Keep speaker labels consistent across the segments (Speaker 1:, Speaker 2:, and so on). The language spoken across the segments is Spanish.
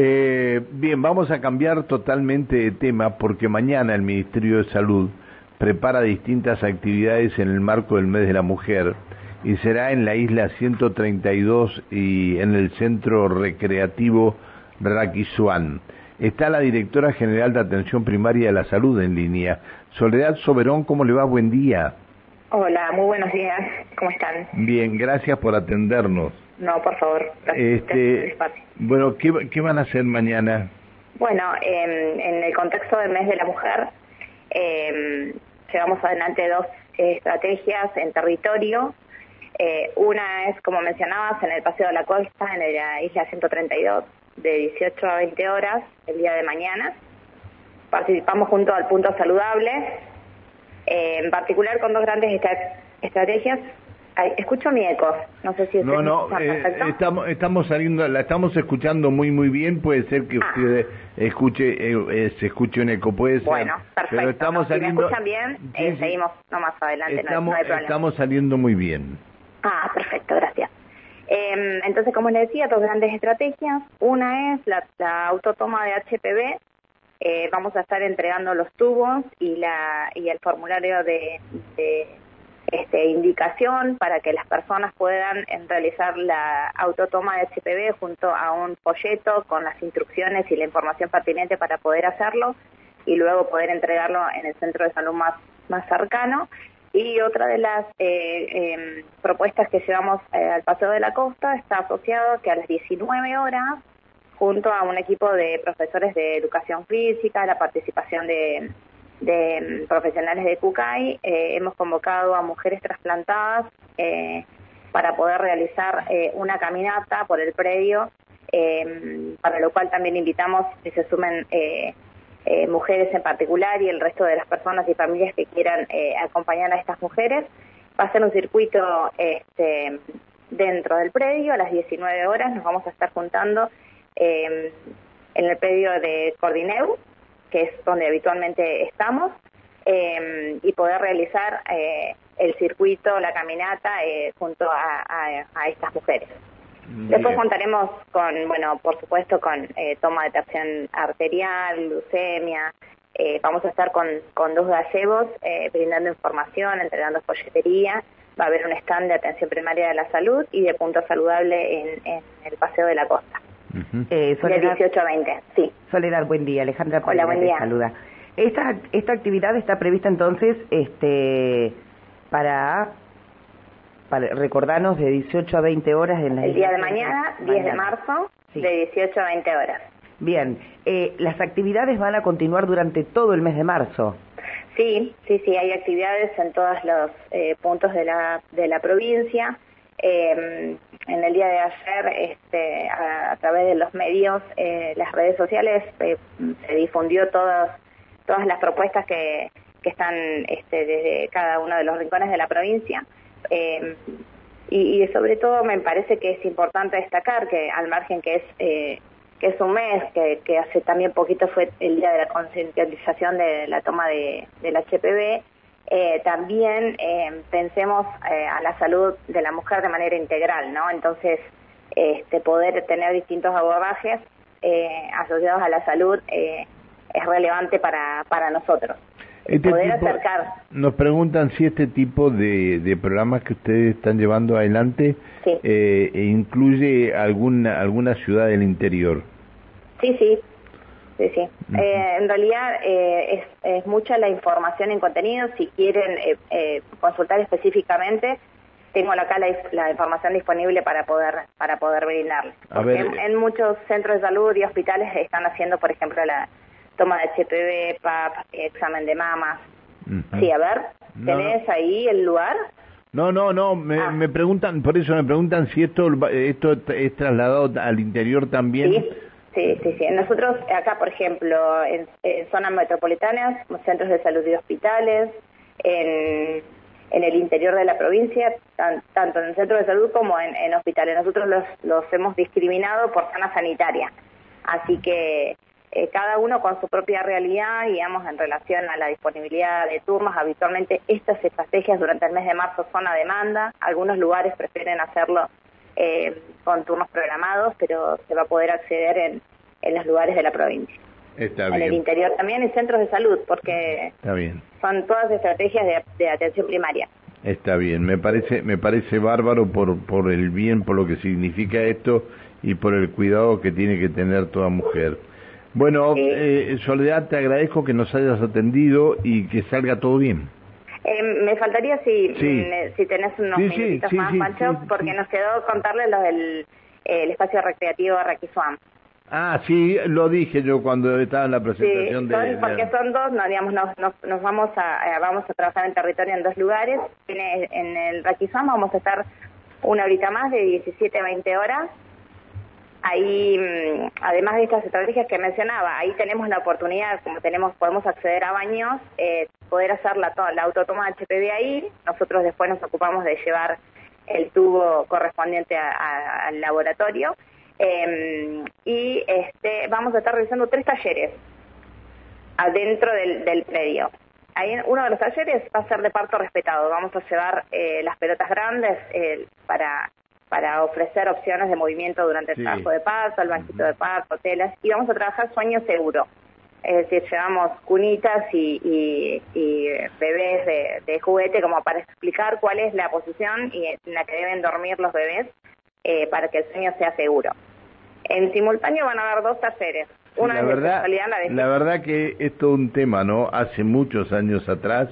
Speaker 1: Eh, bien, vamos a cambiar totalmente de tema porque mañana el Ministerio de Salud prepara distintas actividades en el marco del mes de la mujer y será en la isla 132 y en el centro recreativo Raquizuán. Está la directora general de Atención Primaria de la Salud en línea. Soledad Soberón, ¿cómo le va? Buen día.
Speaker 2: Hola, muy buenos días. ¿Cómo están?
Speaker 1: Bien, gracias por atendernos.
Speaker 2: No, por favor.
Speaker 1: Este, bueno, ¿qué, van a hacer mañana?
Speaker 2: Bueno, en el contexto del mes de la mujer, eh, llevamos adelante dos estrategias en territorio. Eh, una es, como mencionabas, en el Paseo de la Costa, en la isla 132, de 18 a 20 horas el día de mañana. Participamos junto al Punto Saludable, eh, en particular con dos grandes estrategias escucho mi eco, no sé si
Speaker 1: No, no, eh, estamos, estamos saliendo, la estamos escuchando muy, muy bien, puede ser que ah. usted escuche, eh, eh, se escuche un eco, puede ser.
Speaker 2: Bueno, perfecto.
Speaker 1: Pero estamos saliendo...
Speaker 2: me escuchan bien, seguimos no más adelante,
Speaker 1: estamos,
Speaker 2: no,
Speaker 1: Estamos saliendo muy bien.
Speaker 2: Ah, perfecto, gracias. Em, entonces, como les decía, dos grandes estrategias. Una es la, autotoma de HPV. vamos a estar entregando los tubos y, la, y el formulario de este, indicación para que las personas puedan realizar la autotoma de HPV junto a un folleto con las instrucciones y la información pertinente para poder hacerlo y luego poder entregarlo en el centro de salud más, más cercano. Y otra de las eh, em, propuestas que llevamos eh, al Paseo de la Costa está asociado que a las 19 horas, junto a un equipo de profesores de educación física, la participación de de mm, profesionales de CUCAI, eh, hemos convocado a mujeres trasplantadas eh, para poder realizar eh, una caminata por el predio, para lo cual también invitamos que se sumen mujeres en particular y el resto de las personas y familias que quieran acompañar a estas mujeres. Va a ser un circuito este, dentro del predio, a las 19 horas nos vamos a estar juntando en el predio de Cordineu, que es donde habitualmente estamos, em, y poder realizar eh, el circuito, la caminata eh, junto a, estas mujeres. Después contaremos con, bueno, por supuesto, con eh, toma de tensión arterial, leucemia. vamos a estar con, con dos gallegos brindando información, entregando folletería. Va a haber un stand de atención primaria de la salud y de punto saludable en, en el Paseo de la Costa
Speaker 3: eh,
Speaker 2: Soledad, de 18 a 20, sí.
Speaker 3: Soledad, buen día. Alejandra
Speaker 2: Hola, buen día.
Speaker 3: saluda. Esta, esta actividad está prevista entonces este para, para recordarnos de 18 a 20 horas en la
Speaker 2: El día de mañana, 10 de marzo, de 18 a 20 horas.
Speaker 3: Bien, eh, las actividades van a continuar durante todo el mes de marzo.
Speaker 2: Sí, sí, sí, hay actividades en todos los eh, puntos de la, de la provincia. Eh, en el día de ayer, este, a, través de los medios, eh, las redes sociales, eh, se difundió todas todas las propuestas que, están este, desde cada uno de los rincones de la provincia. Eh, y, sobre todo me parece que es importante destacar que al margen que es que es un mes, que, que hace también poquito fue el día de la concientización de la toma de, del HPV, eh, también eh, pensemos eh, a la salud de la mujer de manera integral, ¿no? Entonces, este, poder tener distintos abordajes asociados a la salud es relevante para, para nosotros.
Speaker 1: Este poder acercar. Nos preguntan si este tipo de, de programas que ustedes están llevando adelante incluye alguna, alguna ciudad del interior.
Speaker 2: Sí, sí, sí, sí. Eh, en realidad eh, es, mucha la información en contenido. Si quieren eh, consultar específicamente, tengo acá la, información disponible para poder para poder brindarles. en, muchos centros de salud y hospitales están haciendo, por ejemplo, la toma de HPV, PAP, examen de mamas. Sí, a ver, ¿tenés ahí el lugar?
Speaker 1: No, no, no, me, ah. me, preguntan, por eso me preguntan si esto, esto es trasladado al interior también.
Speaker 2: Sí Sí, sí, sí. Nosotros acá, por ejemplo, en, zonas metropolitanas, centros de salud y hospitales, en, el interior de la provincia, tanto en el centro de salud como en, hospitales. Nosotros los, los hemos discriminado por zona sanitaria. Así que eh, cada uno con su propia realidad, digamos, en relación a la disponibilidad de turnos. Habitualmente estas estrategias durante el mes de marzo son a demanda. Algunos lugares prefieren hacerlo eh, con turnos programados, pero se va a poder acceder en, en los lugares de la provincia.
Speaker 1: Está
Speaker 2: en el interior también en centros de salud, porque
Speaker 1: Está bien.
Speaker 2: son todas estrategias de, de atención primaria.
Speaker 1: Está bien, me parece, me parece bárbaro por, por el bien, por lo que significa esto y por el cuidado que tiene que tener toda mujer. Bueno, eh, Soledad, te agradezco que nos hayas atendido y que salga todo bien.
Speaker 2: Eh, me faltaría si, mm, si tenés unos minutitos más, Pancho, porque nos quedó contarles lo del el espacio recreativo Raquisuam.
Speaker 1: Ah, sí, lo dije yo cuando estaba en la presentación
Speaker 2: sí, de... porque son dos, no, digamos, nos, nos, vamos a eh, vamos a trabajar en territorio en dos lugares. En el, en el vamos a estar una horita más de 17 a 20 horas ahí, mm, además de estas estrategias que mencionaba, ahí tenemos la oportunidad, como tenemos, podemos acceder a baños, eh, poder hacer la, la autotoma HPV ahí. Nosotros después nos ocupamos de llevar el tubo correspondiente al laboratorio. Em, y este, vamos a estar realizando tres talleres adentro del, del predio. Ahí uno de los talleres va a ser de parto respetado. Vamos a llevar eh, las pelotas grandes eh, para para ofrecer opciones de movimiento durante el trabajo de parto, el banquito de parto, telas, y vamos a trabajar sueño seguro. Es decir, llevamos cunitas y, bebés de, juguete como para explicar cuál es la posición y en la que deben dormir los bebés eh, para que el sueño sea seguro. En simultáneo van a haber dos talleres.
Speaker 1: Una la, verdad, la, verdad que es todo un tema, ¿no? Hace muchos años atrás,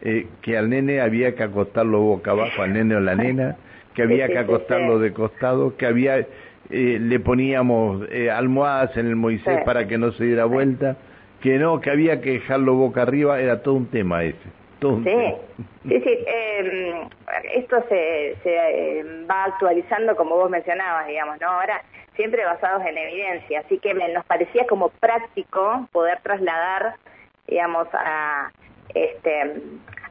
Speaker 1: eh, que al nene había que acostarlo boca abajo, al nene o la nena, que había que acostarlo de costado, que había eh, le poníamos eh, almohadas en el Moisés para que no se diera vuelta, que no, que había que dejarlo boca arriba, era todo un tema ese. Todo un
Speaker 2: sí, sí, sí, em, esto se, se em, va actualizando como vos mencionabas, digamos, ¿no? Ahora siempre basados en evidencia, así que nos parecía como práctico poder trasladar, digamos, a este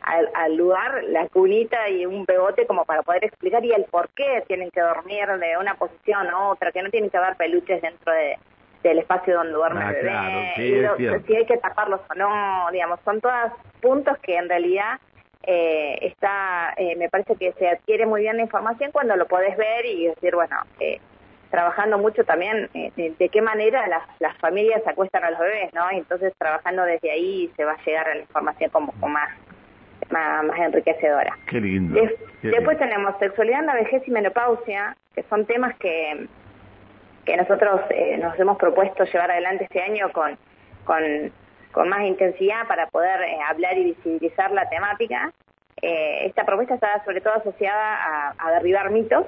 Speaker 2: al, lugar la cunita y un pegote como para poder explicar y el por qué tienen que dormir de una posición a otra, que no tienen que haber peluches dentro de, del espacio donde duerme ah, el bebé, si hay que taparlos o no, digamos, son todos puntos que en realidad eh, está, eh, me parece que se adquiere muy bien la información cuando lo podés ver y decir, bueno, eh, trabajando mucho también eh, de, qué manera las, las familias acuestan a los bebés, ¿no? Y entonces trabajando desde ahí se va a llegar a la información como, como más más, enriquecedora.
Speaker 1: Qué lindo.
Speaker 2: después tenemos sexualidad en la vejez y menopausia, que son temas que, que nosotros eh, nos hemos propuesto llevar adelante este año con, con, con más intensidad para poder eh, hablar y visibilizar la temática. Eh, esta propuesta está sobre todo asociada a, derribar mitos.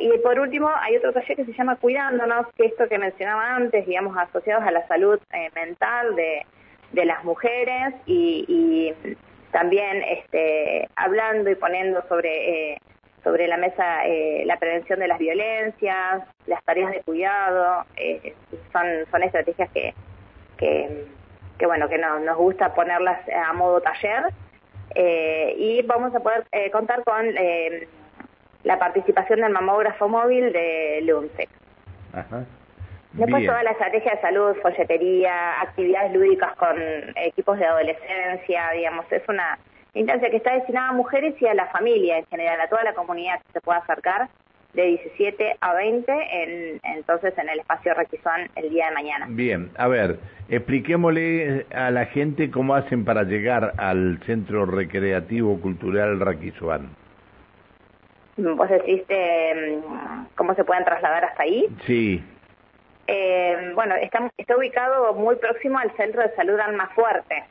Speaker 2: y por último, hay otro taller que se llama Cuidándonos, que esto que mencionaba antes, digamos, asociados a la salud mental de, de las mujeres y, también este, hablando y poniendo sobre, eh, sobre la mesa eh, la prevención de las violencias, las tareas de cuidado, eh, son, son estrategias que, que, bueno, que nos gusta ponerlas a modo taller y vamos a poder contar con la participación del mamógrafo móvil de LUNSEC. Ajá. Después toda la estrategia de salud, folletería, actividades lúdicas con equipos de adolescencia, digamos, es una instancia que está destinada a mujeres y a la familia en general, a toda la comunidad que se pueda acercar de 17 a 20, en, entonces en el espacio Requisón el día de mañana.
Speaker 1: Bien, a ver, expliquémosle a la gente cómo hacen para llegar al Centro Recreativo Cultural Raquizuán.
Speaker 2: ¿Vos decís cómo se pueden trasladar hasta ahí?
Speaker 1: Sí.
Speaker 2: Eh, bueno, está, está ubicado muy próximo al Centro de Salud Almafuerte,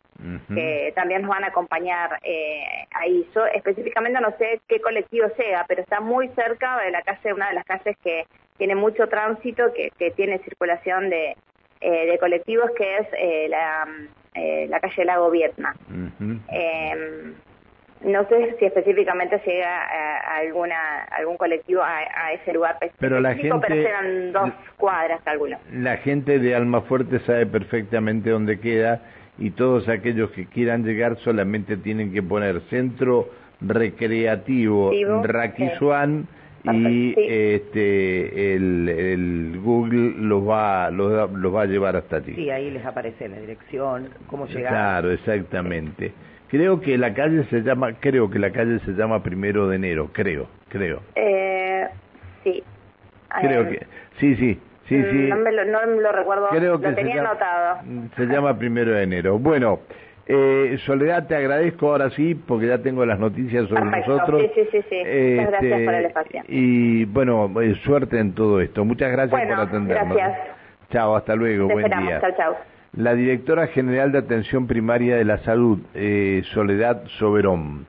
Speaker 2: que también nos van a acompañar eh, ahí. Yo específicamente no sé qué colectivo sea, pero está muy cerca de la calle, una de las calles que tiene mucho tránsito, que, que tiene circulación de, eh, de colectivos, que es la, la calle Lago Vietnam. No sé si específicamente llega a, alguna algún colectivo a, ese lugar
Speaker 1: pero la gente,
Speaker 2: pero serán dos cuadras, calculo.
Speaker 1: La gente de Almafuerte sabe perfectamente dónde queda y todos aquellos que quieran llegar solamente tienen que poner centro recreativo Raquisuan y este el, el, Google los va los, los va a llevar hasta allí.
Speaker 3: Sí, ahí les aparece la dirección, cómo llegar.
Speaker 1: Claro, exactamente. Creo que la calle se llama, creo que la calle se llama Primero de Enero, creo, creo.
Speaker 2: Eh, sí.
Speaker 1: Creo que, sí, sí, Sí,
Speaker 2: Mm,
Speaker 1: sí.
Speaker 2: No me lo, no me lo recuerdo,
Speaker 1: Creo que
Speaker 2: lo
Speaker 1: se
Speaker 2: tenía
Speaker 1: llama-
Speaker 2: anotado.
Speaker 1: Se llama primero de enero. Bueno, eh, Soledad, te agradezco ahora sí, porque ya tengo las noticias sobre
Speaker 2: Perfecto.
Speaker 1: nosotros.
Speaker 2: Sí, sí, sí, sí. Muchas gracias por el espacio.
Speaker 1: Y bueno, eh, suerte en todo esto. Muchas gracias
Speaker 2: Bueno,
Speaker 1: por atendernos.
Speaker 2: gracias.
Speaker 1: Chao, hasta luego.
Speaker 2: Te
Speaker 1: Buen
Speaker 2: esperamos.
Speaker 1: día.
Speaker 2: Chau, chau.
Speaker 1: La directora general de Atención Primaria de la Salud, eh, Soledad Soberón.